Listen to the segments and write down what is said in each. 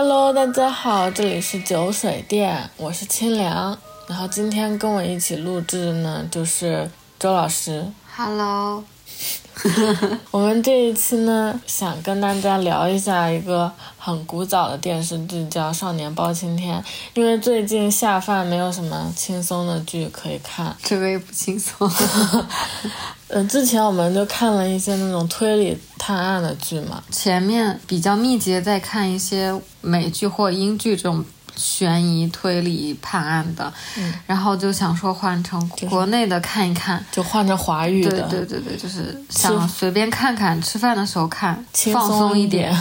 Hello，大家好，这里是酒水店，我是清凉。然后今天跟我一起录制的呢，就是周老师。Hello，我们这一期呢，想跟大家聊一下一个很古早的电视剧，叫《少年包青天》。因为最近下饭没有什么轻松的剧可以看，这个也不轻松。呃，之前我们就看了一些那种推理探案的剧嘛，前面比较密集地在看一些美剧或英剧这种悬疑推理判案的，嗯然后就想说换成国内的看一看。就换成华语的，对对对，就是想随便看看，吃饭的时候看，放轻松松一点。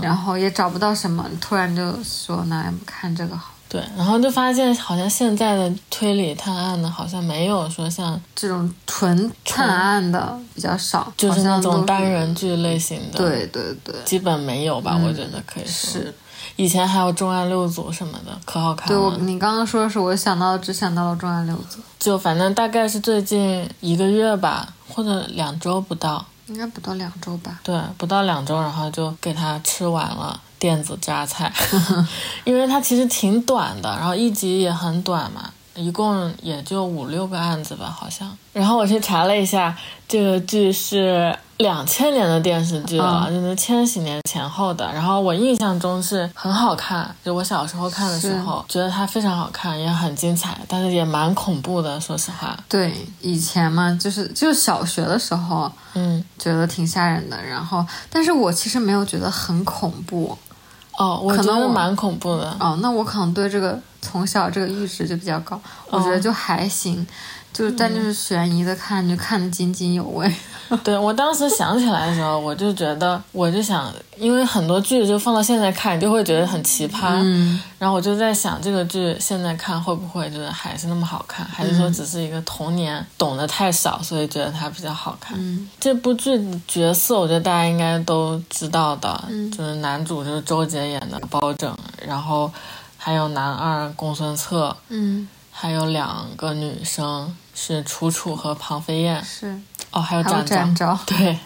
然后也找不到什么，突然就说那看这个好。对，然后就发现好像现在的推理探案的，好像没有说像这种纯探案的比较少，就是那种单人剧类型的，，对对对，基本没有吧？我觉得可以说是。以前还有重案六组什么的，可好看了对我。你刚刚说的是我想到只想到了重案六组，就反正大概是最近一个月吧，或者两周不到，应该不到两周吧。对，不到两周，然后就给它吃完了电子榨菜，因为它其实挺短的，然后一集也很短嘛，一共也就五六个案子吧，好像。然后我去查了一下，这个剧是两千年的电视剧了，就是千禧年前后的。然后我印象中是很好看，就我小时候看的时候，觉得它非常好看，也很精彩，但是也蛮恐怖的，说实话。对，以前嘛，就是就是小学的时候嗯，觉得挺吓人的，然后但是我其实没有觉得很恐怖。哦，我可能我觉得蛮恐怖的。哦，那我可能对这个从小这个阈值就比较高，我觉得就还行，就是但就是悬疑的看就看得津津有味。对我当时想起来的时候，我就觉得，我就想，因为很多剧就放到现在看，你就会觉得很奇葩。嗯，然后我就在想，这个剧现在看会不会就是还是那么好看，还是说只是一个童年懂得太少，所以觉得它比较好看？嗯。这部剧的角色，我觉得大家应该都知道的，就是男主就是周杰演的包拯，然后还有男二公孙策，嗯，还有两个女生是楚楚和庞飞燕，是，哦，还有还有展展昭，对，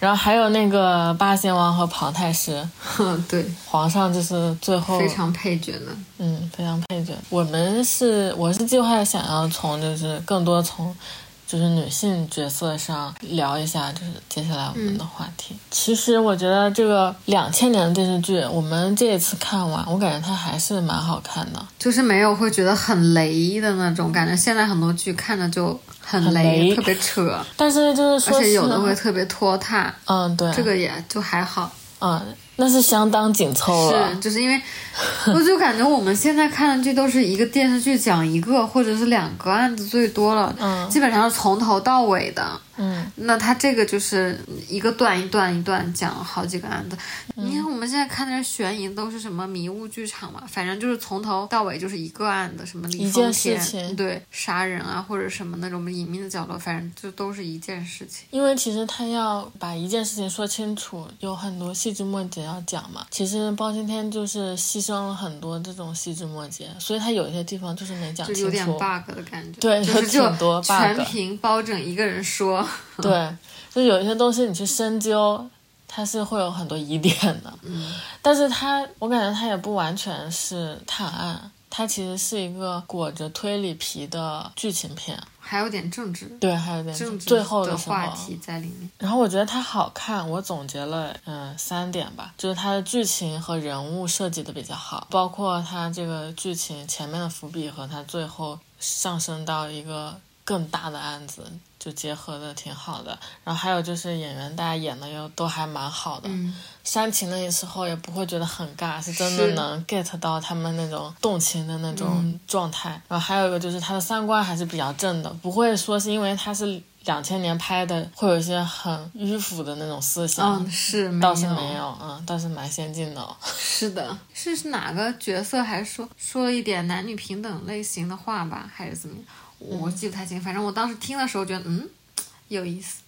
然后还有那个八贤王和庞太师，哼，对，皇上就是最后非常配角呢。嗯非常配角。我们是我是计划想要从就是更多从就是女性角色上聊一下，就是接下来我们的话题。其实我觉得这个两千年的电视剧，我们这一次看完，我感觉它还是蛮好看的。就是没有会觉得很雷的那种感觉。现在很多剧看着就很很雷，特别扯，但是就是说而且有的会特别拖沓。嗯对，这个也就还好，嗯那是相当紧凑了是。就是因为我就感觉我们现在看的剧都是一个电视剧讲一个或者是两个案子最多了，嗯基本上是从头到尾的。嗯，那他这个就是一个段一段一段讲好几个案子。你看我们现在看的悬疑都是什么迷雾剧场嘛，反正就是从头到尾就是一个案子，什么李一件丰田对杀人啊或者什么那种隐秘的角落，反正就都是一件事情。因为其实他要把一件事情说清楚，有很多细枝末节要讲嘛。其实包青天就是牺牲了很多这种细枝末节，所以他有一些地方就是没讲清就有点楚。bug 的感觉，对有就是挺多 bug 全凭包拯一个人说，对，就有一些东西你去深究，它是会有很多疑点的。嗯，但是它，我感觉它也不完全是探案，它其实是一个裹着推理皮的剧情片。还有点政治对，还有点政治最后的，话题在里面。然后我觉得它好看，我总结了嗯三点吧，就是它的剧情和人物设计的比较好，包括它这个剧情前面的伏笔和它最后上升到一个更大的案子，就结合的挺好的。然后还有就是演员大家演的又都还蛮好的，嗯，煽情的时候也不会觉得很尬，是真的能 get 到他们那种动情的那种状态。然后还有一个就是他的三观还是比较正的，不会说是因为他是两千年拍的，会有一些很迂腐的那种思想。嗯，是倒是没有，嗯，倒是蛮先进的、哦。是的，是是哪个角色还说说了一点男女平等类型的话吧，还是怎么样？我记不太清，反正我当时听的时候觉得，嗯，有意思，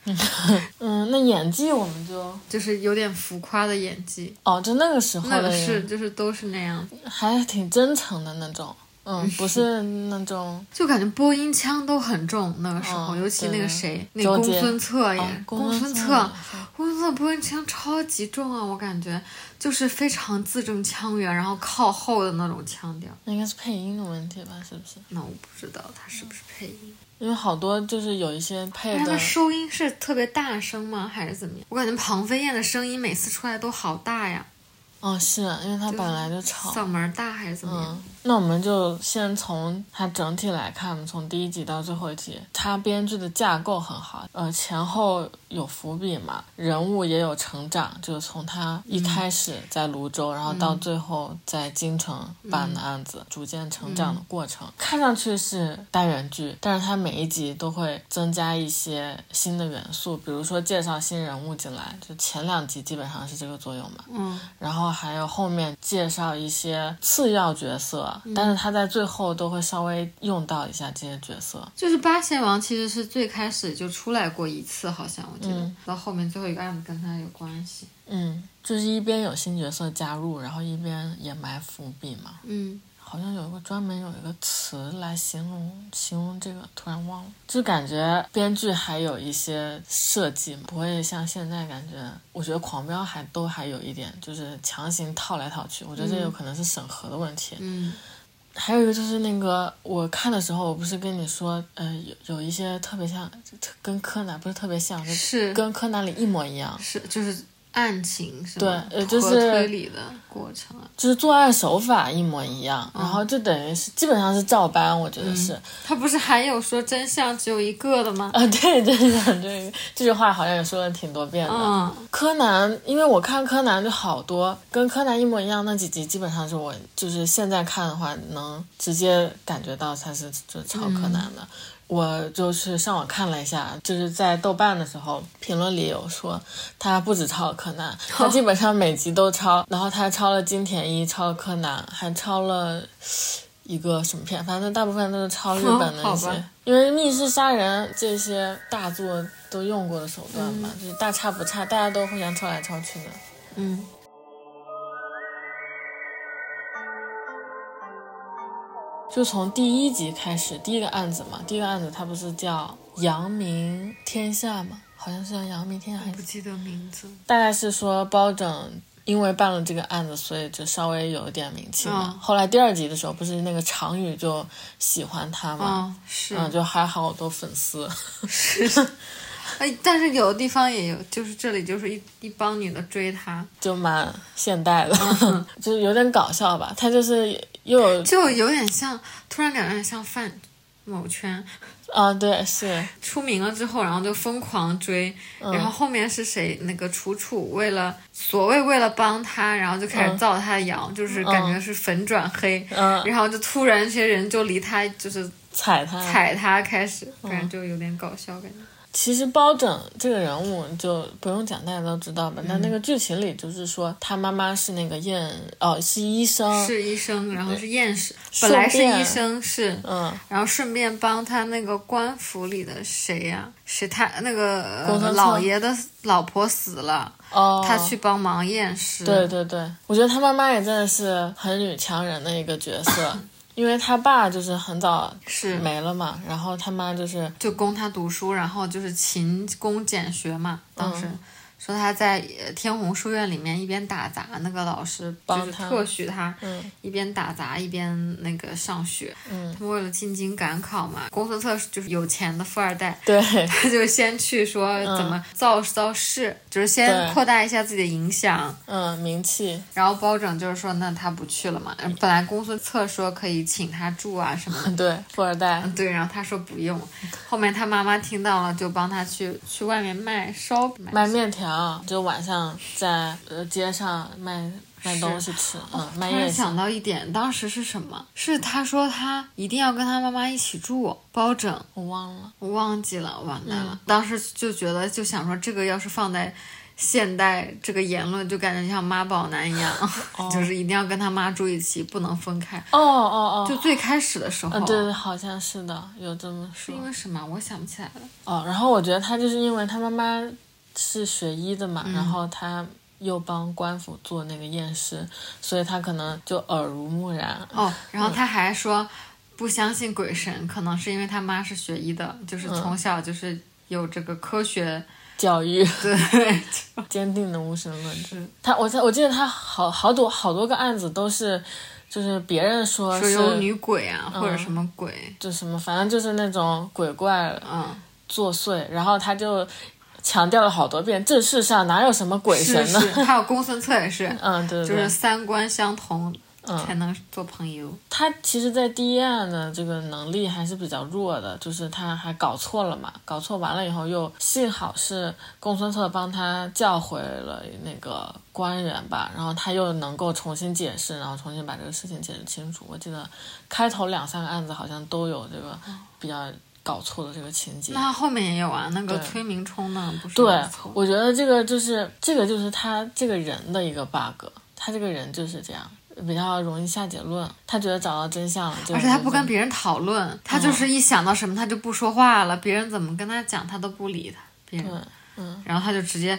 嗯，那演技我们就 就是有点浮夸的演技，哦，就那个时候那个的人是就是都是那样，还挺真诚的那种。嗯，不是那种就感觉播音腔都很重。那个时候，嗯尤其那个谁，那公孙策也，哦公孙策策，公孙策播音腔超级重啊，我感觉就是非常字正腔圆，然后靠后的那种腔调。那应该是配音的问题吧？是不是？那我不知道他是不是配音，因为好多就是有一些配的收音是特别大声吗？还是怎么样？我感觉庞飞燕的声音每次出来都好大呀，哦，是因为他本来就吵。嗓门大还是怎么样？嗯，那我们就先从它整体来看，从第一集到最后一集，它编剧的架构很好，呃，前后有伏笔嘛，人物也有成长，就是从他一开始在泸州，然后到最后在京城办的案子，逐渐成长的过程。看上去是单元剧，但是它每一集都会增加一些新的元素，比如说介绍新人物进来，就前两集基本上是这个作用嘛。嗯。然后还有后面介绍一些次要角色，但是他在最后都会稍微用到一下这些角色。就是八贤王其实是最开始就出来过一次，好像我记得，嗯到后面最后一个案子跟他有关系。嗯，就是一边有新角色加入，然后一边也埋伏笔嘛。嗯，好像有一个专门有一个词来形容形容这个，突然忘了。就感觉编剧还有一些设计，不会像现在感觉，我觉得狂飙还都还有一点，就是强行套来套去。我觉得这有可能是审核的问题。嗯还有一个就是那个，我看的时候，我不是跟你说，呃，有有一些特别像，跟柯南不是特别像，是跟柯南里一模一样，是就是案情是对吗？呃就是和推理的过程啊。就是作案手法一模一样，然后就等于是基本上是照搬，我觉得是。他不是还有说真相只有一个的吗？啊，对，真相这个这句话好像也说了挺多遍的。嗯柯南，因为我看柯南就好多跟柯南一模一样那几集，基本上是我就是现在看的话，能直接感觉到他是就抄柯南的。我就是上网看了一下，就是在豆瓣的时候，评论里有说他不止抄了柯南，他 基本上每集都抄，然后他还抄了金田一，抄了柯南，还抄了一个什么片，反正大部分都是抄日本的 好那些，因为密室杀人这些大作都用过的手段嘛，就是大差不差，大家都互相抄来抄去的。嗯就从第一集开始，第一个案子嘛，第一个案子它不是叫扬名天下嘛，好像是叫扬名天下，还不记得名字。大概是说包拯因为办了这个案子，所以就稍微有一点名气嘛。嗯后来第二集的时候，不是那个常宇就喜欢他嘛，嗯，是嗯，就还好多粉丝。是。哎，但是有的地方也有，就是这里就是一一帮女的追他，就蛮现代的，嗯 就是有点搞笑吧。他就是又就有点像，突然感觉有点像范某圈啊，对，是出名了之后，然后就疯狂追，嗯然后后面是谁？那个楚楚为了所谓为了帮他，然后就开始造他的谣，就是感觉是粉转黑，嗯，然后就突然这些人就离他就是踩他。踩他开始，嗯反正就有点搞笑感觉。其实包拯这个人物就不用讲，大家都知道吧？但那嗯。个剧情里就是说，他妈妈是那个验哦，是医生，是医生，然后是验尸，本来是医生是，嗯，然后顺便帮他那个官府里的谁呀、谁他那个、老爷的老婆死了，哦，他去帮忙验尸。对对对，我觉得他妈妈也真的是很女强人的一个角色，因为他爸就是很早是没了嘛，然后他妈就是就供他读书，然后就是勤工俭学嘛。当时、说他在呃天虹书院里面一边打杂，那个老师就是特许他嗯一边打杂一边那个上学。嗯，他们为了进京赶考嘛，公孙策就是有钱的富二代，对他就先去说怎么造造势，就是先扩大一下自己的影响。嗯名气，然后包拯就是说，那他不去了嘛。本来公孙策说可以请他住啊什么的，对富二代，对，然后他说不用。后面他妈妈听到了，就帮他去去外面卖烧饼。卖面条，就晚上在呃街上卖卖东西吃，嗯，突然想。到一点，当时是什么？是他说他一定要跟他妈妈一起住，包拯，我忘了，我忘记了，完蛋嗯了。当时就觉得，就想说这个要是放在现代，这个言论就感觉像妈宝男一样，就是一定要跟他妈住一起，不能分开。哦哦哦，就最开始的时候，嗯，对对，好像是的，有这么说是因。为什么？我想不起来了。哦，然后我觉得他就是因为他妈妈是学医的嘛，然后他又帮官府做那个验尸，所以他可能就耳濡目染。哦，然后他还说不相信鬼神，可能是因为他妈是学医的，就是从小就是有这个科学教育，对，坚定的无神论者。他，我我记得他好好多好多个案子都是，就是别人说是说有女鬼啊，或者什么鬼，就什么，反正就是那种鬼怪嗯，作祟，然后他就强调了好多遍，这世上哪有什么鬼神呢？是是，还有公孙策也是，嗯，对对对，就是三观相同嗯才能做朋友。他其实，在第一案的这个能力还是比较弱的，就是他还搞错了嘛，搞错完了以后又幸好是公孙策帮他叫回了那个官员吧，然后他又能够重新解释，然后重新把这个事情解释清楚。我记得开头两三个案子好像都有这个比较搞错的这个情节。那后面也有啊，那个对崔明冲呢，不是对，我觉得这个就是这个就是他这个人的一个 bug，他这个人就是这样，比较容易下结论。他觉得找到真相了，就而且他不跟别人讨论，他就是一想到什么他就不说话了，别人怎么跟他讲他都不理他，别人，嗯，然后他就直接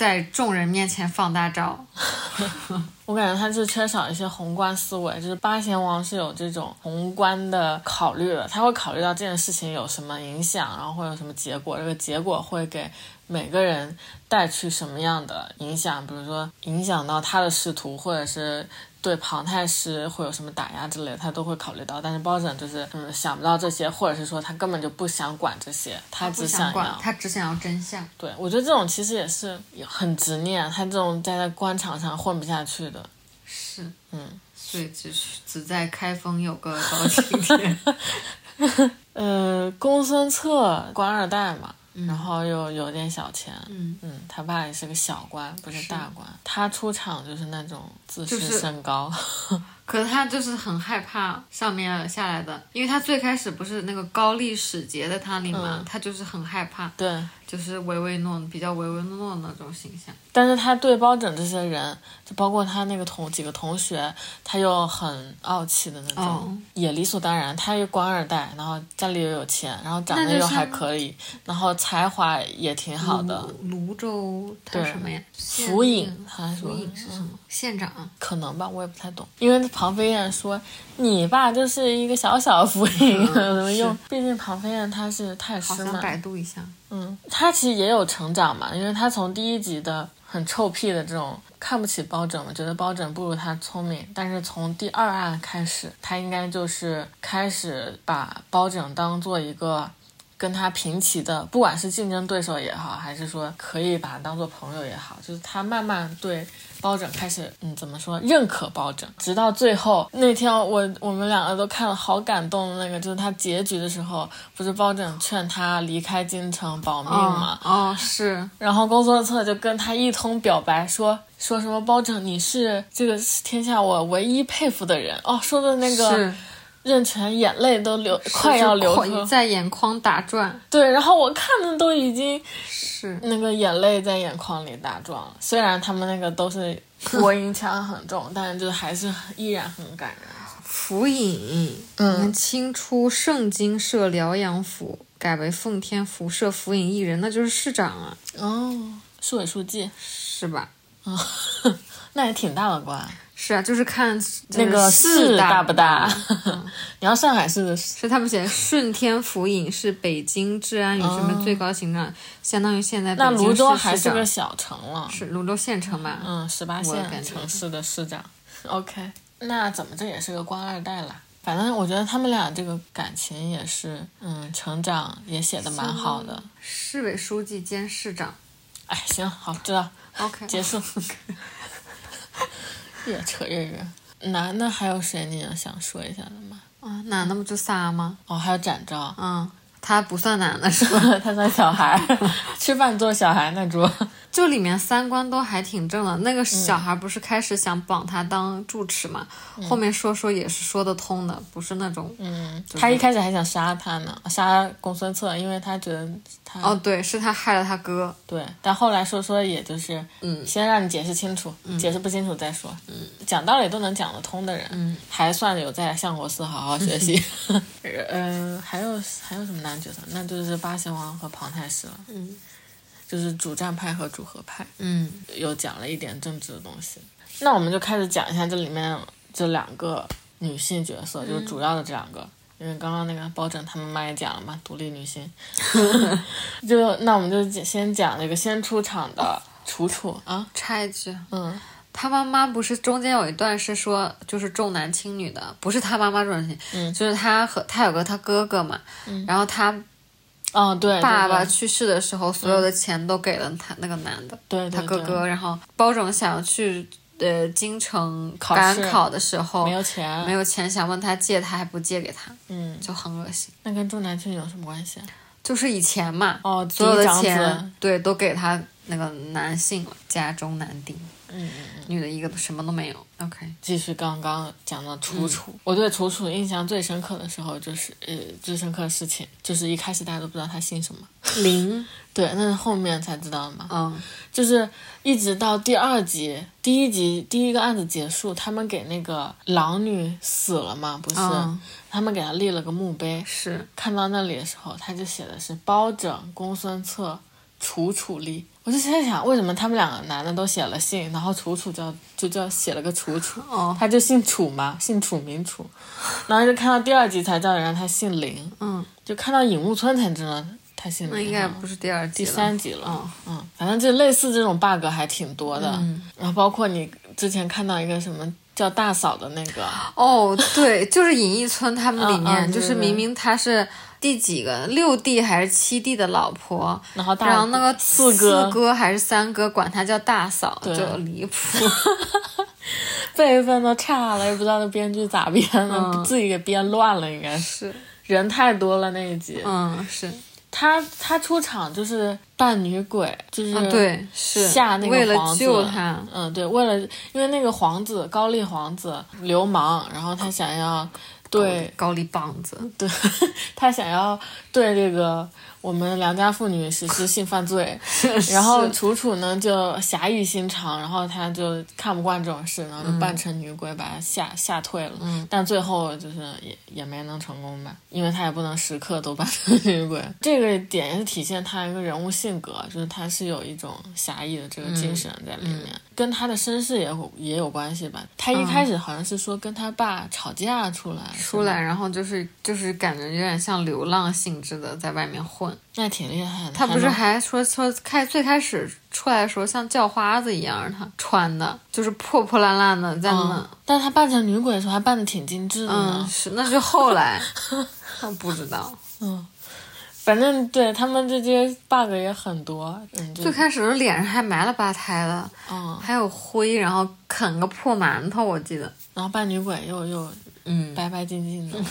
在众人面前放大招，我感觉他就缺少一些宏观思维，就是八贤王是有这种宏观的考虑的，他会考虑到这件事情有什么影响，然后会有什么结果，这个结果会给每个人带去什么样的影响，比如说影响到他的仕途，或者是对庞太师会有什么打压之类的，他都会考虑到。但是包拯就是嗯想不到这些，或者是说他根本就不想管这些，他只想管要，他只想要真相。对，我觉得这种其实也是很执念，他这种在在官场上混不下去的。是，嗯，所以只是只在开封有个包青天。呃，公孙策官二代嘛，然后又有点小钱，嗯。嗯，他爸也是个小官，不是大官。他出场就是那种自视就是甚高，可是他就是很害怕上面下来的，因为他最开始不是那个高丽使节的他里嘛，嗯。他就是很害怕，对。就是唯唯诺比较唯唯诺诺的那种形象。但是他对包拯这些人，就包括他那个同几个同学，他又很傲气的那种，哦也理所当然。他又官二代，然后家里又有钱，然后长得又还可以，然后才华也挺好的。泸州他对什么呀？府尹还说府尹是什么？县长。可能吧，我也不太懂。因为庞飞燕说你爸就是一个小小的府尹，有什么用？毕竟庞飞燕他是太师嘛，像百度一下。嗯，他其实也有成长嘛，因为他从第一集的很臭屁的这种看不起包拯嘛，觉得包拯不如他聪明，但是从第二案开始，他应该就是开始把包拯当做一个跟他平齐的，不管是竞争对手也好，还是说可以把他当做朋友也好，就是他慢慢对包拯开始，嗯，怎么说，认可包拯，直到最后那天我我们两个都看了好感动的那个，就是他结局的时候，不是包拯劝他离开京城保命嘛，哦，是。然后公孙策就跟他一通表白说。说什么包拯，你是这个天下我唯一佩服的人。哦，说的那个是，任泉眼泪都流，快要流。在眼眶打转。对，然后我看的都已经是，那个眼泪在眼眶里打转了。虽然他们那个都是 播音腔很重，但是就还是依然很感人。府尹，嗯，清初盛京设辽阳府，改为奉天府设府尹一人，那就是市长啊，哦，市委书记，是吧？啊 那也挺大的官。是啊，就是看那个市大大不大？嗯 你要上海市的市，是他们写顺天府尹是北京治安与什么最高行政，相当于现在那泸州还是个小城了。是泸州县城吧？嗯，十八我感觉线城市的市长。OK，那怎么这也是个官二代了？反正我觉得他们俩这个感情也是，嗯，成长也写的蛮好的。市委书记兼市长。哎，行，好，知道，OK，结束。越扯这个。男的还有谁你想说一下的吗？啊，男的不就仨吗？哦，还有展昭，嗯，他不算男的 是吧？他算小孩儿，吃饭做小孩那桌。就里面三观都还挺正的。那个嗯小孩不是开始想绑他当住持嘛，后面说说也是说得通的，不是那种。嗯，他一开始还想杀他呢，杀公孙策，因为他觉得他哦，对，是他害了他哥。对，但后来说说，也就是，嗯先让你解释清楚，解释不清楚再说。嗯，讲道理都能讲得通的人，嗯，还算有在相国寺好好学习。嗯、还有还有什么男角色？那就是八贤王和庞太师了。嗯，就是主战派和主和派，嗯有讲了一点政治的东西。那我们就开始讲一下这里面这两个女性角色，就是主要的这两个。因为刚刚那个包拯他们妈也讲了嘛，独立女性，就那我们就先讲那个先出场的楚楚啊，插一句，嗯他妈妈不是中间有一段是说就是重男轻女的，不是他妈妈重男轻女，嗯。就是他和他有个他哥哥嘛，然后他哦对，爸爸去世的时候，所有的钱都给了他那个男的，对他哥哥，然后包拯想要去呃京城赶考的时候没有钱，没有钱，想问他借，他还不借给他，嗯，就很恶心。那跟重男轻女有什么关系啊？就是以前嘛，哦，所有的钱对都给他那个男性了，家中男丁，嗯嗯嗯，女的一个什么都没有。OK，继续刚刚讲到嗯楚。楚，我对楚楚印象最深刻的时候就是，呃，最深刻的事情就是一开始大家都不知道她姓什么，林，对，那是后面才知道的嘛。嗯。就是一直到第二集，第一集第一个案子结束，他们给那个狼女死了嘛，不是？嗯，他们给她立了个墓碑，是。看到那里的时候，他就写的是包拯、公孙策、楚楚立。我就在想，为什么他们两个男的都写了姓，然后楚楚叫就叫写了个楚楚，哦，他就姓楚嘛，姓楚名楚。然后就看到第二集才知道原来他姓林，嗯，就看到影木村才知道他姓林。那应该不是第二集第三集了，嗯嗯，反正就类似这种 bug 还挺多的。嗯然后包括你之前看到一个什么叫大嫂的那个，哦，对，就是隐逸村他们里 嗯面，就是明明他是第几个？六弟还是七弟的老婆，然后大然后那个四哥。哥还是三哥管他叫大嫂，就离谱。辈分都差了，也不知道那编剧咋编的，嗯。自己给编乱了，应该是。是，人太多了那一集。嗯，是，他他出场就是扮女鬼，就是、嗯，对，是。吓那个为了皇子。救他，嗯，对，为了因为那个皇子高丽皇子流氓，然后他想要对高丽棒子，对，他想要对这个我们良家妇女实施性犯罪，然后楚楚呢就侠义心肠，然后他就看不惯这种事，然后就扮成女鬼把他吓吓退了。嗯但最后就是也也没能成功吧，因为他也不能时刻都扮成女鬼。这个点也是体现他一个人物性格，就是他是有一种侠义的这个精神在里面，跟他的身世也有也有关系吧。他一开始好像是说跟他爸吵架出来，出来，然后就是就是感觉有点像流浪性质的，在外面混。那挺厉害的。他不是还说说开最开始出来的时候像叫花子一样，他穿的就是破破烂烂的在那嗯，但他扮成女鬼的时候还扮的挺精致的嗯，呢。是那是后来，我不知道。嗯，反正对他们这些 bug 也很多。嗯，最开始的脸上还埋了吧胎的，嗯，还有灰，然后啃个破馒头，我记得。然后扮女鬼又又嗯，白白净净的，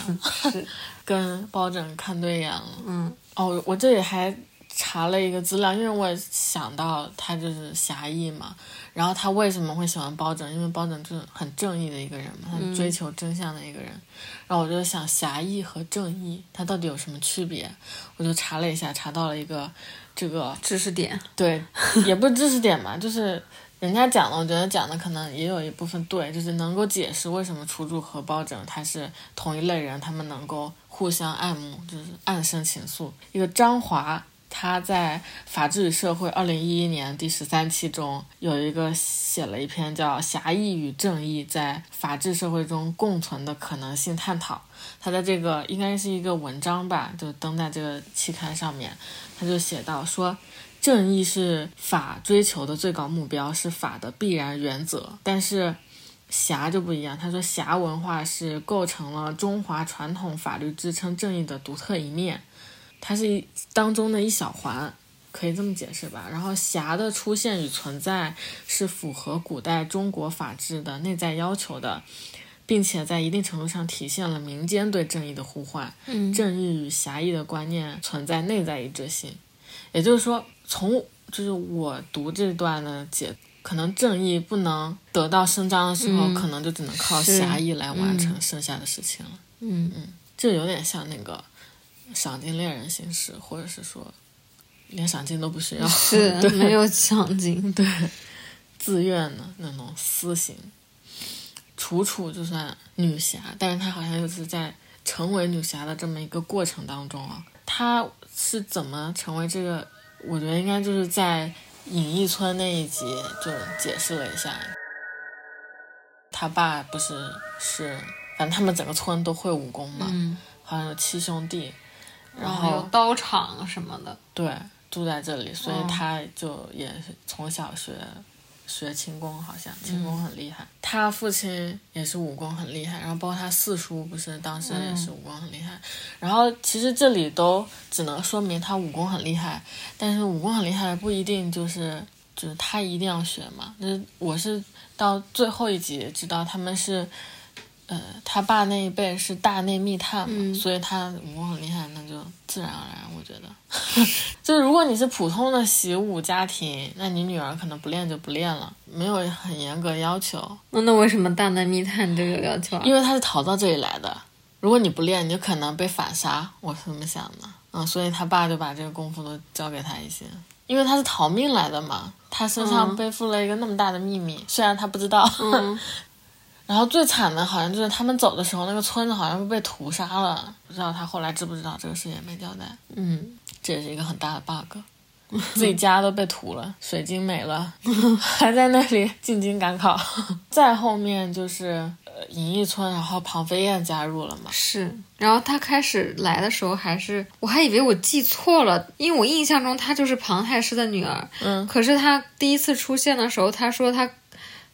是，跟包拯看对眼了。嗯哦，我这里还查了一个资料，因为我想到他就是侠义嘛，然后他为什么会喜欢包拯？因为包拯就是很正义的一个人嘛，他追求真相的一个人。然后我就想，侠义和正义它到底有什么区别？我就查了一下，查到了一个这个知识点。对，也不是知识点嘛，就是人家讲的，我觉得讲的可能也有一部分对，就是能够解释为什么楚楚和包拯他是同一类人，他们能够互相爱慕，就是暗生情愫。一个张华。他在《法治与社会》二零一一年第十三期中有一个写了一篇叫《侠义与正义在法治社会中共存的可能性探讨》。他在这个应该是一个文章吧，就登在这个期刊上面，他就写到说，正义是法追求的最高目标，是法的必然原则。但是侠就不一样，他说侠文化是构成了中华传统法律支撑正义的独特一面，它是一当中的一小环。可以这么解释吧，然后侠的出现与存在是符合古代中国法治的内在要求的，并且在一定程度上体现了民间对正义的呼唤。嗯正义与侠义的观念存在内在一致性，也就是说，从就是我读这段的解，可能正义不能得到伸张的时候，嗯可能就只能靠侠义来完成剩下的事情了。嗯这有点像那个赏金猎人形式，或者是说连赏金都不需要，是 没有奖金。对。自愿的那种私刑。楚楚就算女侠，但是她好像又是在成为女侠的这么一个过程当中啊，她是怎么成为这个我觉得应该就是在隐逸村那一集就解释了一下，他爸不是是，反正他们整个村都会武功嘛，嗯，好像有七兄弟，然然后有刀场什么的，对住在这里，所以哦他就也是从小学学轻功，好像轻嗯功很厉害。他父亲也是武功很厉害，然后包括他四叔不是当时也是武功很厉害。然后其实这里都只能说明他武功很厉害，但是武功很厉害不一定就是就是他一定要学嘛。那我是到最后一集知道他们是。呃，他爸那一辈是大内密探嘛，嗯所以他武功很厉害，那就自然而然，我觉得。就如果你是普通的习武家庭，那你女儿可能不练就不练了，没有很严格要求，那那为什么大内密探这个有要求啊？因为他是逃到这里来的。如果你不练，你就可能被反杀，我是这么想的。嗯，所以他爸就把这个功夫都教给他一些，因为他是逃命来的嘛，他身上嗯背负了一个那么大的秘密，虽然他不知道。嗯 然后最惨的好像就是他们走的时候，那个村子好像被屠杀了，不知道他后来知不知道这个事情没交代。嗯，这也是一个很大的 bug，自己家都被屠了，水晶没了，还在那里进京赶考。再后面就是呃银翼村，然后庞飞燕加入了嘛。是。然后他开始来的时候，还是我还以为我记错了，因为我印象中他就是庞太师的女儿。嗯，可是他第一次出现的时候，他说她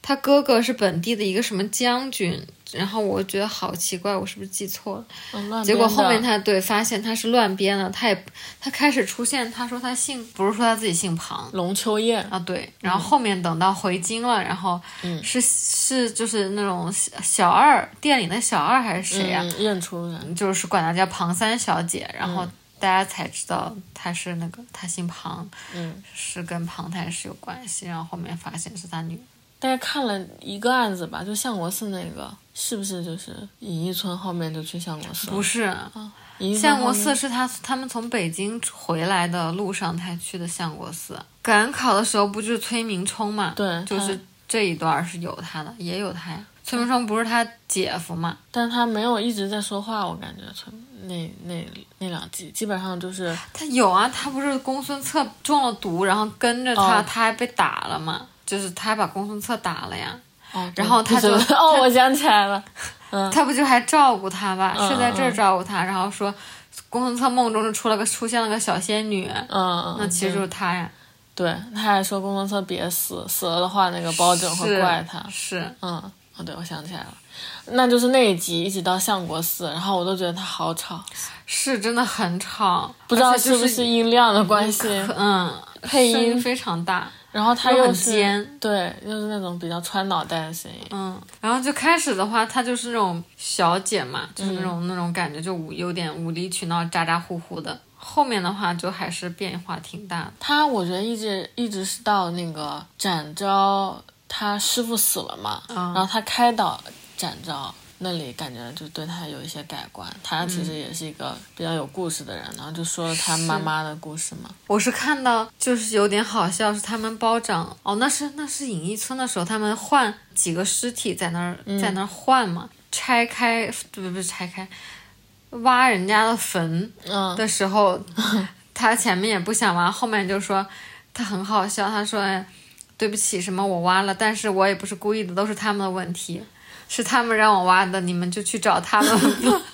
她哥哥是本地的一个什么将军，然后我觉得好奇怪，我是不是记错了？结果后面他对发现他是乱编的，他也他开始出现，他说他姓不是说他自己姓庞龙秋燕，啊，对，然后后面等到回京了，然后嗯是是就是那种小小二店里的小二还是谁呀、嗯，认出人。就是管她叫庞三小姐，然后大家才知道他是那个他姓庞，嗯，是跟庞太师有关系，然后后面发现是他女儿。大概看了一个案子吧，就相国寺那个，是不是就是隐逸村后面就去相国寺了？不是，相国寺是他他们从北京回来的路上才去的相国寺。赶考的时候不就是崔明冲嘛？对，就是，这一段是有他的，也有他呀。崔明冲不是他姐夫嘛？但他没有一直在说话，我感觉崔那那那两集基本上就是他有啊，他不是公孙策中了毒，然后跟着他，哦他还被打了嘛？就是他把公孙策打了呀，哦，然后他就就 哦，我想起来了，嗯他不就还照顾他吧？嗯是在这儿照顾他，然后说公孙策梦中就出了个出现了个小仙女，嗯嗯，那其实就是他呀。对，他还说公孙策别死，死了的话那个包拯会怪他。是，嗯，哦，对，我想起来了，那就是那一集一直到相国寺，然后我都觉得他好吵，是真的很吵，不知道是不是音量的关系，嗯，配音非常大，然后他又尖对，又是那种比较穿脑袋的声音。嗯，然后就开始的话，她就是那种小姐嘛，就是那嗯种、那种感觉，就无有点无理取闹、咋咋呼呼的。后面的话就还是变化挺大的。他我觉得一直一直是到那个展昭他师傅死了嘛，嗯然后他开导展昭。那里感觉就对他有一些改观，他其实也是一个比较有故事的人，然后就说了他妈妈的故事嘛。我是看到就是有点好笑，是他们包拯哦，那是那是隐逸村的时候，他们换几个尸体在那儿、在那儿换嘛，拆开不不是拆开，挖人家的坟，嗯，的时候，他前面也不想挖，后面就说他很好笑，他说：“哎，对不起，什么我挖了，但是我也不是故意的，都是他们的问题，是他们让我挖的，你们就去找他们吧。”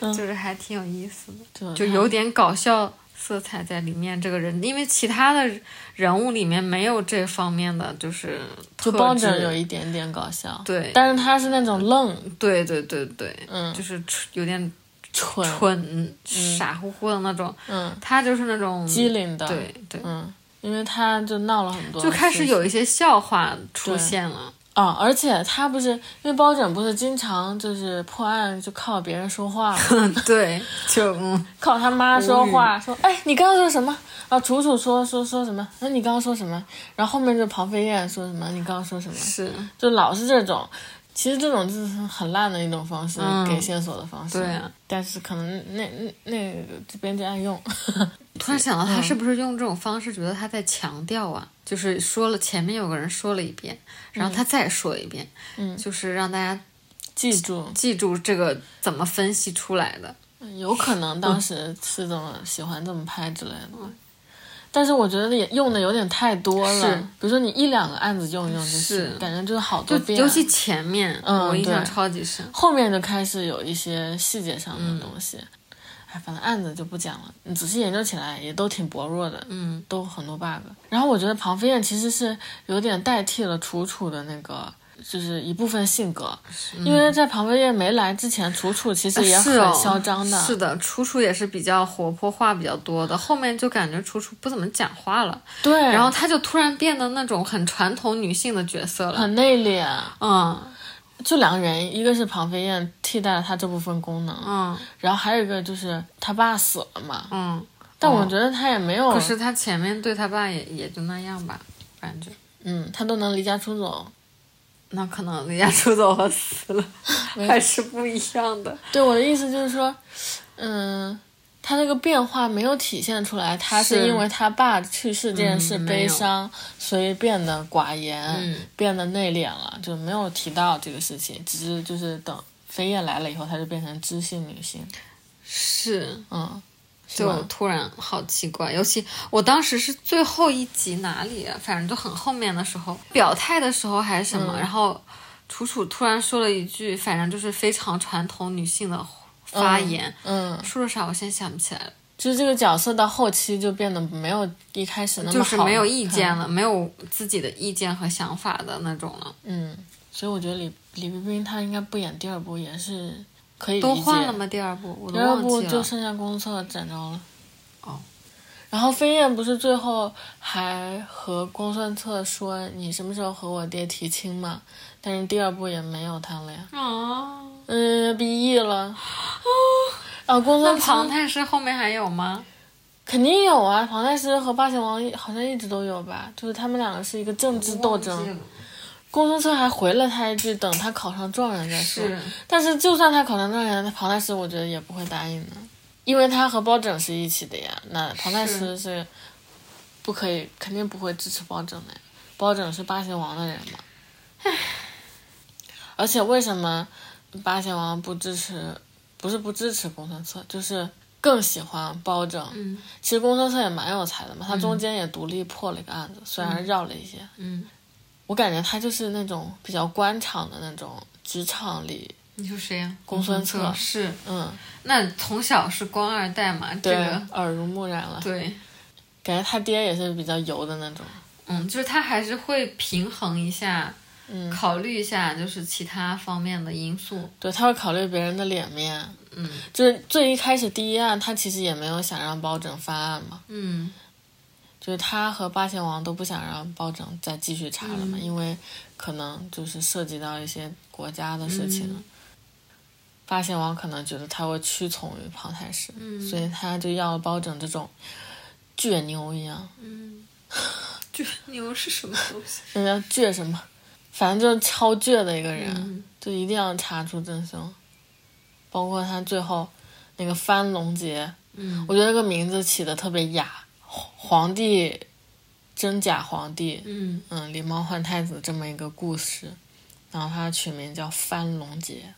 就是还挺有意思的，就就有点搞笑色彩在里面。这个人，因为其他的人物里面没有这方面的，就是就特质包拯有一点点搞笑，对但是他是那种愣，对对对对，嗯，就是有点蠢，蠢、傻乎乎的那种。嗯，他就是那种机灵的，对对。嗯，因为他就闹了很多，就开始有一些笑话出现了。啊、而且他不是因为包拯不是经常就是破案就靠别人说话嘛，对，就嗯，靠他妈说话，说哎你刚刚说什么？啊楚楚说说说什么？那你刚刚说什么？然后后面就庞飞燕说什么？你刚刚说什么？是，就老是这种。其实这种就是很烂的一种方式，嗯给线索的方式。对啊。但是可能那那那个这编辑爱用。突然想到，他是不是用这种方式，觉得他在强调啊？就是说了前面有个人说了一遍，然后他再说一遍，嗯就是让大家记住，记住这个怎么分析出来的。有可能当时是这么喜欢这么拍之类的。但是我觉得也用的有点太多了。是比如说你一两个案子用一用就行，是感觉就是好就多遍。尤其前面，嗯我印象超级深。后面就开始有一些细节上嗯的东西。哎，反正案子就不讲了，你仔细研究起来也都挺薄弱的，嗯，都很多 bug。然后我觉得庞飞燕其实是有点代替了楚楚的那个。就是一部分性格，因为在庞飞燕没来之前，楚楚其实也很嚣张的，是的，楚楚也是比较活泼，话比较多的。后面就感觉楚楚不怎么讲话了，对，然后她就突然变得那种很传统女性的角色了。很内敛，嗯就两个原因，一个是庞飞燕替代了他这部分功能，嗯然后还有一个就是他爸死了嘛，嗯。但我觉得他也没有，可是他前面对他爸也也就那样吧，感觉。嗯，他都能离家出走。那可能离家出走和死了 还是不一样的。对我的意思就是说，嗯，他那个变化没有体现出来，他是是因为他爸去世这件事悲伤，所以变得寡言，嗯。变得内敛了，就没有提到这个事情，只是就是等飞燕来了以后，他就变成知性女性，是，嗯，就？突然好奇怪，尤其我当时是最后一集哪里啊，反正就很后面的时候表态的时候还是什么，嗯。然后楚楚突然说了一句，反正就是非常传统女性的发言，嗯，说了啥我现在想不起来了，就是这个角色到后期就变得没有一开始那么好就是没有意见了，没有自己的意见和想法的那种了，嗯，所以我觉得李李冰冰她应该不演第二部也是可以。都换了吗？第二部我第二部。就剩下公测展昭了。哦。然后飞燕不是最后还和公孙策说你什么时候和我爹提亲嘛？但是第二部也没有他了呀。啊，嗯，毕业了。啊，公那孙庞太师后面还有吗？肯定有啊，庞太师和八贤王好像一直都有吧，就是他们两个是一个政治斗争。公孙策还回了他一句：“等他考上状元再说。”，但是就算他考上状元，那庞太师我觉得也不会答应的，因为他和包拯是一起的呀。那庞太师是不可以，肯定不会支持包拯的呀。包拯是八贤王的人嘛。而且为什么八贤王不支持？不是不支持公孙策，就是更喜欢包拯。嗯其实公孙策也蛮有才的嘛，他中间也独立破了一个案子，虽然绕了一些。嗯，我感觉他就是那种比较官场的那种职场里，你说谁呀、公孙策是，嗯，那从小是官二代嘛，这对，个耳濡目染了。对，感觉他爹也是比较油的那种。嗯，就是他还是会平衡一下，嗯，考虑一下就是其他方面的因素。对，他会考虑别人的脸面。嗯就是最一开始第一案，他其实也没有想让包拯翻案嘛，嗯就是他和八贤王都不想让包拯再继续查了嘛，嗯因为可能就是涉及到一些国家的事情。嗯八贤王可能觉得他会屈从于庞太师，嗯所以他就要包拯这种倔牛一样，嗯，倔牛是什么东西？那叫倔什么？反正就是超倔的一个人。嗯就一定要查出真凶，包括他最后那个翻龙节，嗯我觉得这个名字起的特别雅，皇皇帝真假皇帝，嗯嗯，狸猫换太子这么一个故事，然后他取名叫翻龙节。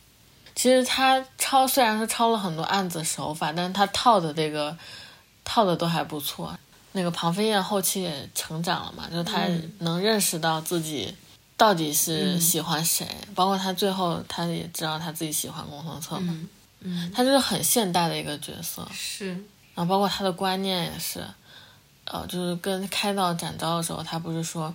其实他抄虽然说抄了很多案子手法，但是他套的这个套的都还不错。那个庞飞燕后期也成长了嘛，就是他嗯能认识到自己到底是嗯。喜欢谁，包括他最后他也知道他自己喜欢公孙策嘛，嗯。嗯，他就是很现代的一个角色。是，然后包括他的观念也是，呃，就是跟开到展昭的时候，他不是说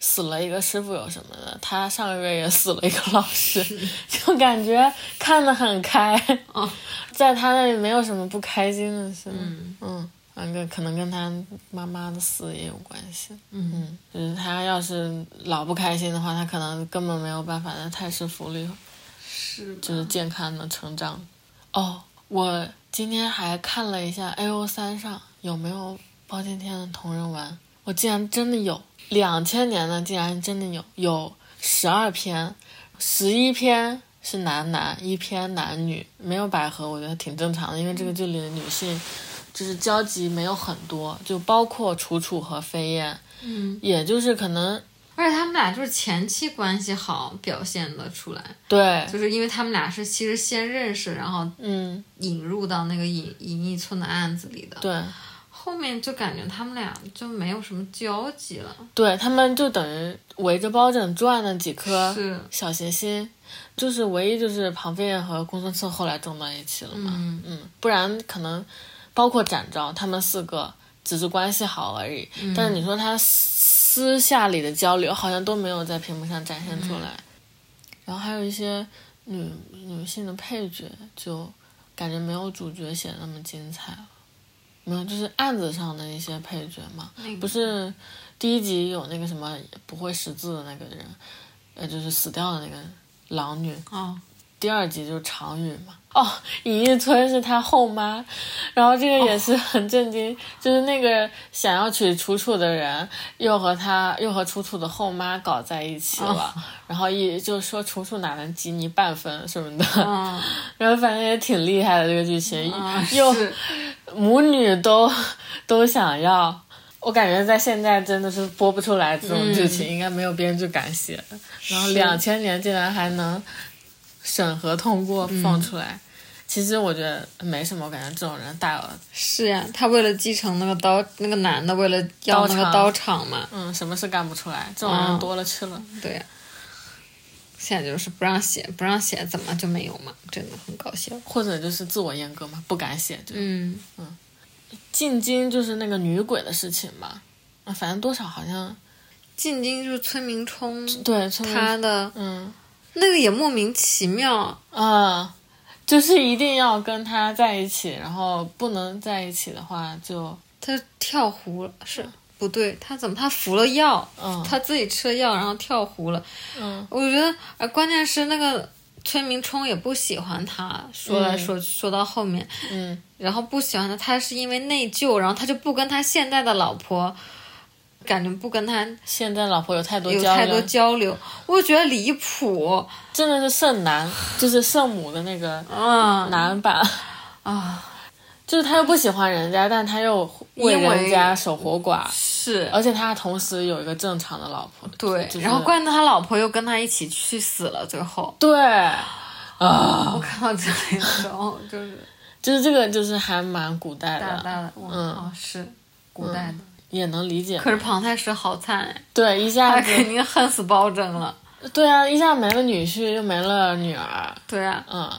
死了一个师傅有什么的，他上个月也死了一个老师，就感觉看得很开，哦。在他那里没有什么不开心的事，嗯。嗯，那个可能跟他妈妈的死也有关系，嗯。嗯，就是他要是老不开心的话，他可能根本没有办法在泰式福利是，就是健康的成长。哦，我今天还看了一下 A O 三上有没有包青天的同人文，我竟然真的有，两千年的竟然真的有，有十二篇，十一篇是男男，一篇男女，没有百合，我觉得挺正常的，因为这个剧里的女性就是交集没有很多，就包括楚楚和飞燕，嗯，也就是可能而且他们俩就是前期关系好，表现的出来，对，就是因为他们俩是其实先认识，然后嗯，引入到那个隐隐逸村的案子里的，对。后面就感觉他们俩就没有什么交集了。对他们就等于围着包拯转了几颗，小行星，就是唯一就是庞飞燕和公孙策后来撞到一起了嘛，嗯嗯，不然可能包括展昭他们四个只是关系好而已，但是你说他私下里的交流好像都没有在屏幕上展现出来，然后还有一些女女性的配角就感觉没有主角写的那么精彩了，没有就是案子上的一些配角嘛，那个。不是第一集有那个什么不会识字的那个人，呃，就是死掉的那个狼女，哦，第二集就是常宇嘛。哦，尹一村是他后妈，然后这个也是很震惊，就是那个想要娶楚楚的人，又和他又和楚楚的后妈搞在一起了，然后一就说楚楚哪能及你半分什么的，嗯，然后反正也挺厉害的这个剧情，啊又母女都都想要。我感觉在现在真的是播不出来这种剧情，应该没有编剧敢写。然后两千年竟然还能审核通过放出来，其实我觉得没什么，我感觉这种人大有是呀，他为了继承那个刀，那个男的为了要那个刀厂嘛，嗯什么事干不出来，这种人嗯多了去了。对呀。现在就是不让写，不让写，怎么就没有嘛？真的很搞笑。或者就是自我阉割嘛，不敢写。就嗯，进京就是那个女鬼的事情嘛，啊，反正多少好像进京就是村民冲，对，他的嗯那个也莫名其妙。啊，就是一定要跟他在一起，然后不能在一起的话就他跳湖了，是不对，他怎么他服了药，嗯。他自己吃了药，然后跳湖了。嗯。我觉得，啊，关键是那个崔明冲也不喜欢他，说来说去、说到后面，嗯。然后不喜欢他，他是因为内疚，然后他就不跟他现在的老婆，感觉不跟他现在老婆有太多交有太多流，交流，我就觉得离谱。真的是圣男，就是圣母的那个嗯。男版。啊，就是他又不喜欢人家，但他又为人家守活寡，是。而且他同时有一个正常的老婆。对，就是然后关键他老婆又跟他一起去死了，最后。对，啊，我看到这里的时候就是。就是这个就是还蛮古代的，大大的，嗯。哦是古代的，也能理解。可是庞太师好惨哎，对，一下他子，肯定恨死包拯了。对啊，一下没了女婿，又没了女儿，对啊，嗯，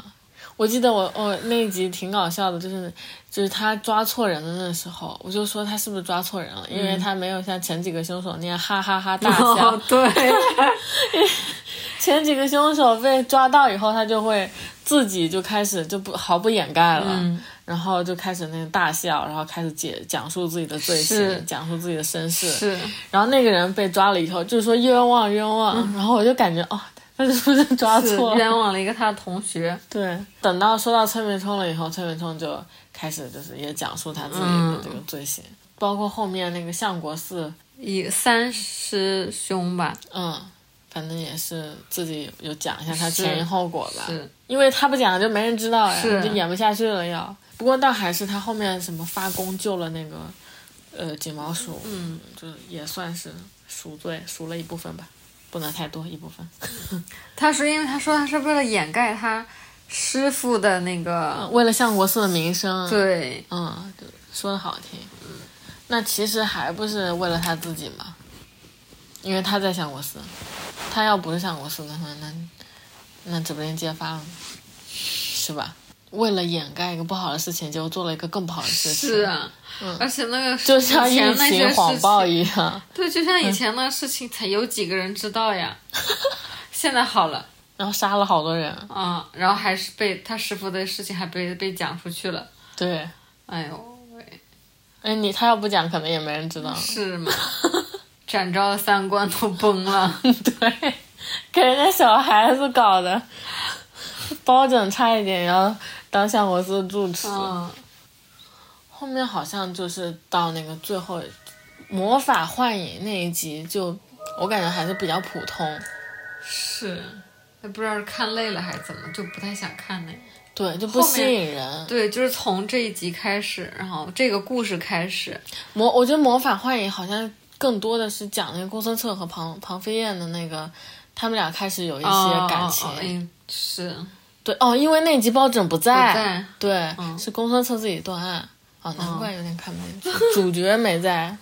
我记得我我那一集挺搞笑的，就是就是他抓错人的那时候，我就说他是不是抓错人了，因为他没有像前几个凶手那样哈哈哈大笑。哦对，前几个凶手被抓到以后，他就会自己就开始就不毫不掩盖了，嗯然后就开始那个大笑，然后开始解讲述自己的罪行，讲述自己的身世。是。然后那个人被抓了以后，就是说冤枉冤枉，然后我就感觉哦，他是不是抓错了？冤枉了一个他的同学。对，等到说到崔明冲了以后，崔明冲就开始就是也讲述他自己的这个罪行，包括后面那个相国寺，以三师兄吧，嗯，反正也是自己有讲一下他前因后果吧，是。因为他不讲就没人知道呀，就演不下去了要。不过倒还是他后面什么发功救了那个呃锦毛鼠，嗯，就也算是赎罪，赎了一部分吧，不能太多，一部分。他是因为他说他是为了掩盖他师傅的那个，为了相国寺的名声，对，嗯，说的好听，那其实还不是为了他自己嘛，因为他在相国寺，他要不是相国寺的话，那那指不定揭发了，是吧？为了掩盖一个不好的事情，结果做了一个更不好的事情，是啊，而且那个就像疫以前那些谎报情，一样，对，就像以前那个事情，才有几个人知道呀？现在好了。然后杀了好多人，啊、然后还是被他师傅的事情还被被讲出去了，对，哎呦喂，哎，你他要不讲，可能也没人知道，是吗？展昭的三观都崩了，对，给人家小孩子搞的，包拯差一点要当下我是住持。嗯，后面好像就是到那个最后魔法幻影那一集就，我感觉还是比较普通，是，也不知道是看累了还是怎么，就不太想看那个。对，就不吸引人。对，就是从这一集开始，然后这个故事开始，魔，我觉得魔法幻影好像更多的是讲那个公孙策和庞庞飞燕的那个，他们俩开始有一些感情。哦哦哦嗯，是对哦，因为那集包拯不不在，对，嗯是公孙策自己断案。哦，难怪有点看不进去，主角没在。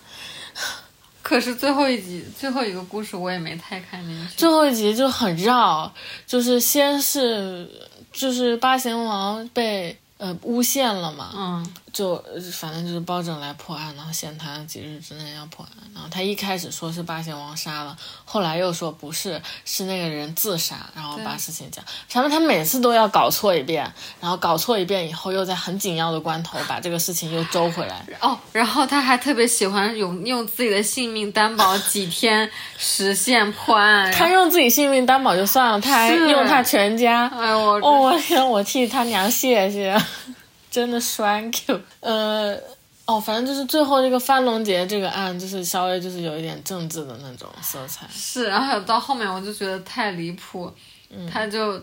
可是最后一集最后一个故事我也没太看进去。最后一集就很绕，就是先是就是八贤王被呃诬陷了嘛，嗯就呃反正就是包拯来破案，然后限他几日之内要破案。然后他一开始说是八贤王杀了，后来又说不是，是那个人自杀，然后把事情讲。反正他每次都要搞错一遍，然后搞错一遍以后，又在很紧要的关头把这个事情又周回来。哦，然后他还特别喜欢用用自己的性命担保几天实现破案。他用自己性命担保就算了，他还用他全家。哎呦我哦，我天，我替他娘谢谢，真的 you。呃，哦，反正就是最后这个范龙杰这个案，就是稍微就是有一点政治的那种色彩。是，然后到后面我就觉得太离谱，嗯他就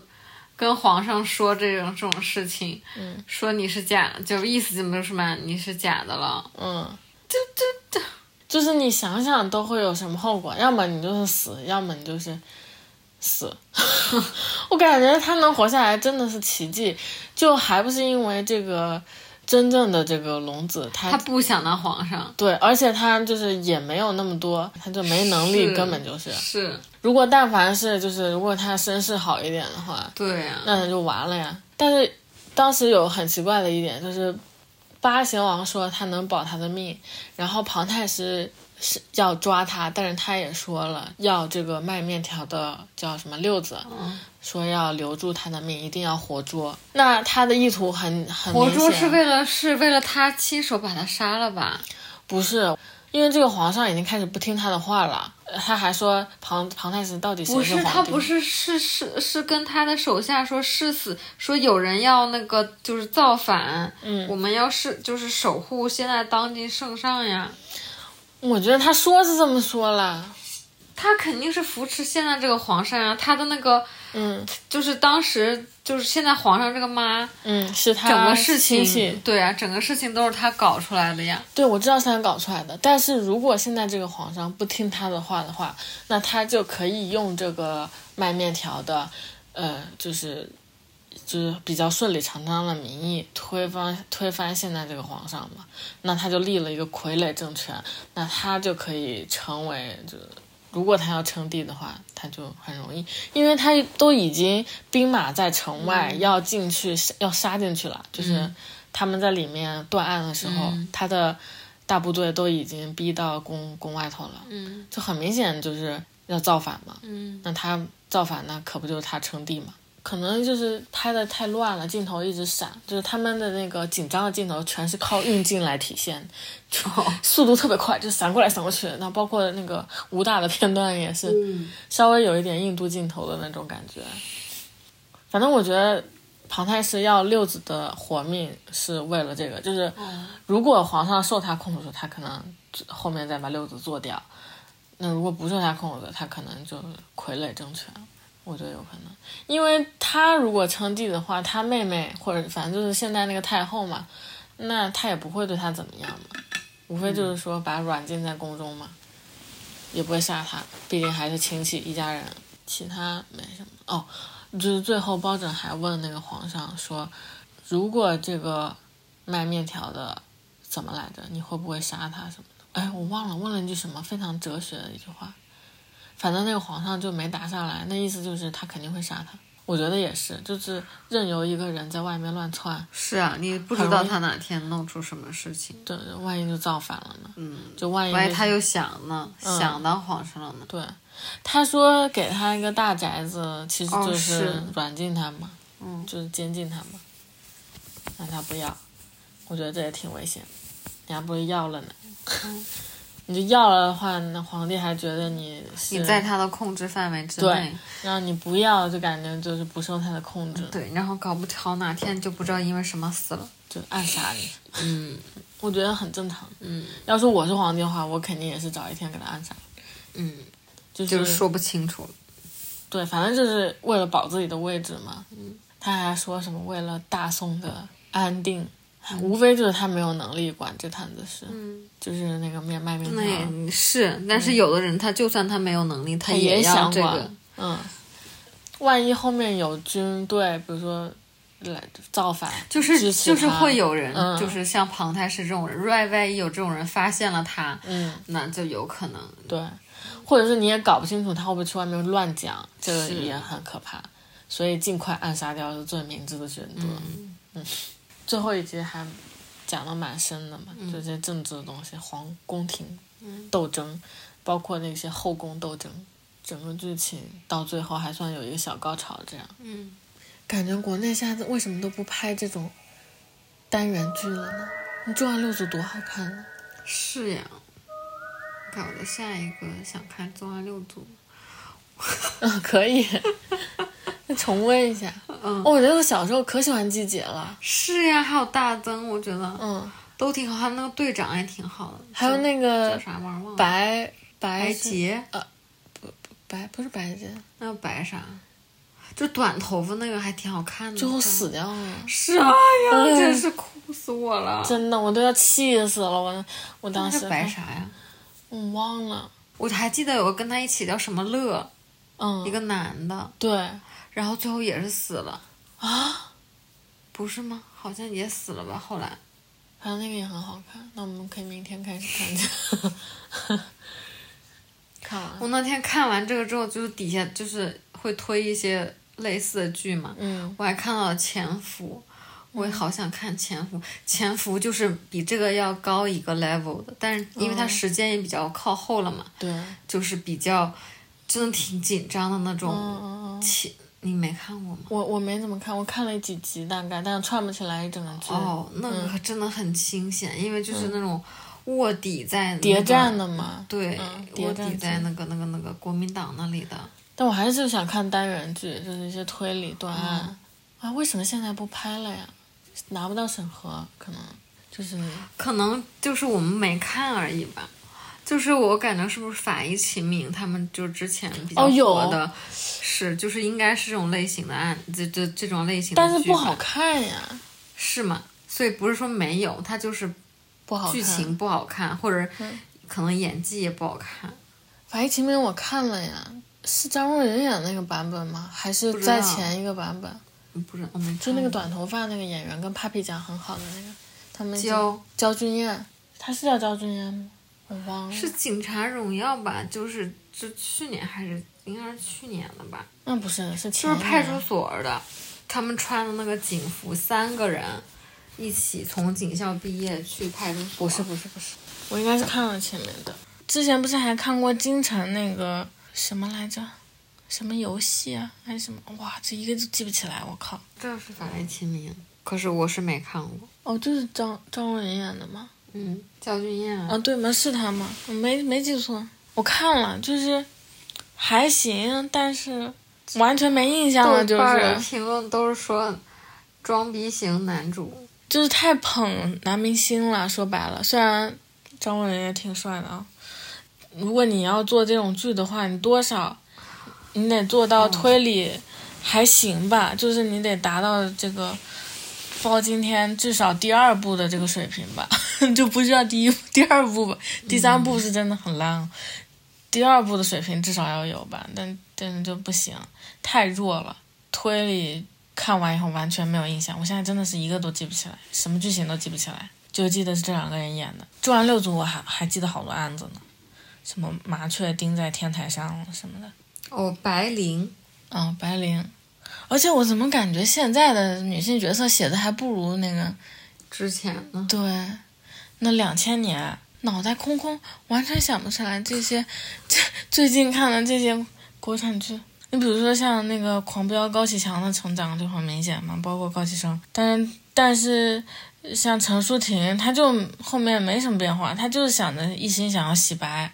跟皇上说这种这种事情，嗯说你是假，就意思就是什么你是假的了。嗯，这这这，就是你想想都会有什么后果，要么你就是死，要么你就是死。我感觉他能活下来真的是奇迹，就还不是因为这个真正的这个龙子他他不想当皇上，对，而且他就是也没有那么多，他就没能力，根本就是。是如果但凡是就是如果他身世好一点的话，对呀、那他就完了呀。但是当时有很奇怪的一点就是，八贤王说他能保他的命，然后庞太师是要抓他，但是他也说了要这个卖面条的叫什么六子，嗯说要留住他的命，一定要活捉。那他的意图很很活捉是为了是为了他亲手把他杀了吧？不是，因为这个皇上已经开始不听他的话了。呃他还说庞庞太师到底谁不是，皇帝？他不是是是是跟他的手下说誓死，说有人要那个就是造反，嗯我们要是就是守护现在当今圣上呀。我觉得他说是这么说了，他肯定是扶持现在这个皇上啊，他的那个嗯就是当时就是现在皇上这个妈，嗯，是他整个事情对啊，整个事情都是他搞出来的呀。对，我知道是他搞出来的。但是如果现在这个皇上不听他的话的话，那他就可以用这个卖面条的，呃，就是就是比较顺理成章的名义推翻推翻现在这个皇上嘛。那他就立了一个傀儡政权，那他就可以成为就。如果他要称帝的话，他就很容易，因为他都已经兵马在城外，要进去要杀进去了，就是他们在里面断案的时候，他的大部队都已经逼到宫宫外头了，嗯。就很明显就是要造反嘛。嗯，那他造反，那可不就是他称帝嘛？可能就是拍的太乱了，镜头一直闪，就是他们的那个紧张的镜头全是靠运镜来体现，就 速度特别快，就闪过来闪过去。那包括那个武打的片段也是稍微有一点印度镜头的那种感觉。反正我觉得庞太师要六子的活命是为了这个，就是如果皇上受他控制，他可能后面再把六子做掉。那如果不受他控制，他可能就傀儡政权。我觉得有可能，因为他如果称帝的话，他妹妹或者反正就是现在那个太后嘛，那他也不会对他怎么样嘛，无非就是说把软禁在宫中嘛，也不会杀他，毕竟还是亲戚一家人，其他没什么。哦，就是最后包拯还问那个皇上说，如果这个卖面条的怎么来着，你会不会杀他什么的？哎，我忘了问了一句什么非常哲学的一句话。反正那个皇上就没答下来，那意思就是他肯定会杀他。我觉得也是，就是任由一个人在外面乱窜，是啊，你不知道他哪天弄出什么事情。对，万一就造反了呢？嗯，就万一万一他又想呢，想当皇上了呢。对，他说给他一个大宅子，其实哦就是软禁他嘛，嗯，就是监禁他嘛。但他不要，我觉得这也挺危险。你还不如要了呢。你就要了的话，那皇帝还觉得你是你在他的控制范围之内对内，然后你不要，就感觉就是不受他的控制，对，然后搞不好哪天就不知道因为什么死了。就暗杀你。嗯我觉得很正常。嗯要是我是皇帝的话，我肯定也是找一天给他暗杀。嗯，就是就是说不清楚。对，反正就是为了保自己的位置嘛。嗯，他还说什么为了大宋的安定，无非就是他没有能力管这摊子事。嗯，就是那个面卖面条，那是，但是有的人他就算他没有能力，他也要想管。这个。嗯，万一后面有军队，比如说来造反，就是就是会有人，嗯就是像庞太师这种人，万万一有这种人发现了他，嗯，那就有可能。对，或者是你也搞不清楚他会不会去外面乱讲，这个也很可怕。所以尽快暗杀掉是最明智的选择。嗯最后一集还讲的蛮深的嘛，就这些政治的东西，皇宫廷斗争，包括那些后宫斗争，整个剧情到最后还算有一个小高潮，这样。嗯，感觉国内现在为什么都不拍这种单元剧了呢？你《重案六组》多好看呢！是呀。搞得下一个想看《重案六组嗯，可以，再重温一下。嗯哦，我觉得我小时候可喜欢季姐了。》。是呀，还有大增，我觉得嗯，都挺好，还有那个队长也挺好的。还有那个叫个啥玩意儿？白白洁呃不，白不是白洁，那个白啥？就短头发那个还挺好看的。最后死掉了。是啊呀，哎 真是哭死我了。真的，我都要气死了。我我当时白啥呀？我忘了。我还记得有个跟他一起叫什么乐，嗯，一个男的，对然后最后也是死了，啊，不是吗？好像也死了吧？后来反正那个也很好看。那我们可以明天开始看这个。看 完。我那天看完这个之后，就是底下就是会推一些类似的剧嘛，嗯我还看到了《潜伏》，我也好想看《潜伏》。《潜伏》就是比这个要高一个 level 的，但是因为它哦时间也比较靠后了嘛，对，就是比较真的挺紧张的那嗯种。嗯嗯。你没看过吗？我我没怎么看，我看了几集大概，但是串不起来一整个剧。哦，那个真的很清显，因为就是那种卧底在、那个、谍战的嘛对，嗯卧底在那个那个那个国民党那里的。但我还是想看单元剧，就是一些推理断案。嗯啊，为什么现在不拍了呀？拿不到审核，可能就是可能就是我们没看而已吧。就是我感觉是不是法医秦明他们就之前比较火的，是就是应该是这种类型的案，这这这种类型的剧但是不好看呀，是吗？所以不是说没有，它就是不好。剧情不好看，或者嗯可能演技也不好看。《法医秦明》我看了呀，是张若昀演那个版本吗？还是在前一个版本？不是，我没就那个短头发那个演员，跟 Papi 讲很好的那个，他们焦焦俊艳，他是叫焦俊艳吗？我忘了。是《警察荣耀》吧？就是就去年还是应该是去年的吧？那不是，是前就是派出所的，他们穿的那个警服，三个人一起从警校毕业去派出所。不是不是不是，我应该是看了前面的。之前不是还看过京城那个什么来着？什么游戏啊？还是什么？哇，这一个都记不起来，我靠！这是法医秦明，可是我是没看过。哦，就是张张若昀演的吗？嗯，焦俊艳啊，啊，对吗？是他吗？我没没记错，我看了，就是还行，但是完全没印象了，就是评论都是说装逼型男主。就是太捧男明星了。说白了，虽然张若昀也挺帅的啊，如果你要做这种剧的话，你多少你得做到推理还行吧，就是你得达到这个。包今天至少第二部的这个水平吧，就不知道第一部、第二部吧，第三部是真的很烂了。第二部的水平至少要有吧，但但是就不行，太弱了。推理看完以后完全没有印象，我现在真的是一个都记不起来，什么剧情都记不起来，就记得是这两个人演的。《重案六组》我还还记得好多案子呢，什么麻雀钉在天台上了什么的，哦，白灵，嗯，白灵。而且我怎么感觉现在的女性角色写的还不如那个之前呢？对，那两千年脑袋空空，完全想不起来这些，这最近看的这些国产剧。你比如说像那个《狂飙》，高启强的成长就很明显嘛，包括高启盛。但是但是像陈淑婷，她就后面没什么变化，她就是想着一心想要洗白。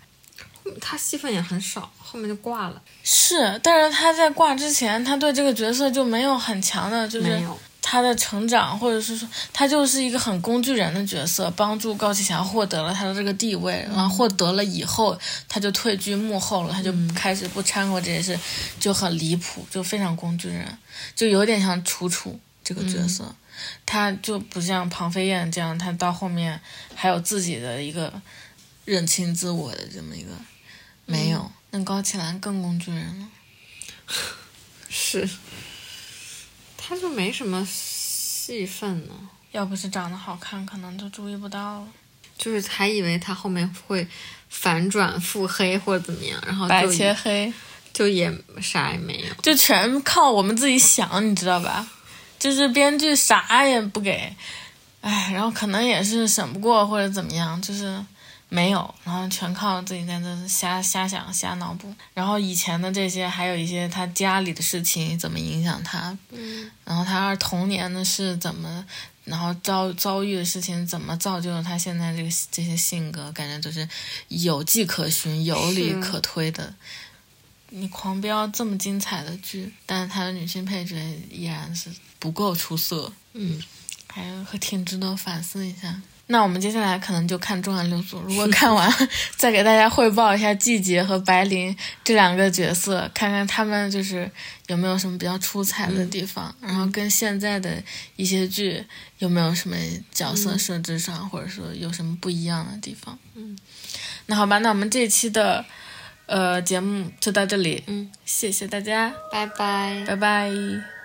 她戏份也很少，后面就挂了。是，但是他在挂之前，他对这个角色就没有很强的，就是，他的成长，或者是说他就是一个很工具人的角色，帮助高启强获得了他的这个地位，然后获得了以后，他就退居幕后了，他就开始不掺和这些事，就很离谱，就非常工具人，就有点像楚楚这个角色，他就不像庞飞燕这样，他到后面还有自己的一个认清自我的这么一个，没有，那高启兰更工具人了。是，他就没什么戏份呢。要不是长得好看，可能就注意不到了。就是还以为他后面会反转腹黑或者怎么样，然后白就切黑，就也啥也没有。就全靠我们自己想，你知道吧？就是编剧啥也不给，哎，然后可能也是审不过或者怎么样，就是没有，然后全靠自己在那瞎瞎想、瞎脑补。然后以前的这些，还有一些他家里的事情怎么影响他，嗯然后他童年的事怎么，然后遭遭遇的事情怎么造就了他现在这个这些性格，感觉就是有迹可循、有理可推的。你狂飙这么精彩的剧，但是他的女性配角依然是不够出色，嗯，还挺值得反思一下。那我们接下来可能就看《重案六组》，如果看完，再给大家汇报一下季节和白灵这两个角色，看看他们就是有没有什么比较出彩的地方，然后跟现在的一些剧有没有什么角色设置上，或者说有什么不一样的地方。嗯，那好吧，那我们这期的呃节目就到这里，嗯，谢谢大家，拜拜。拜拜。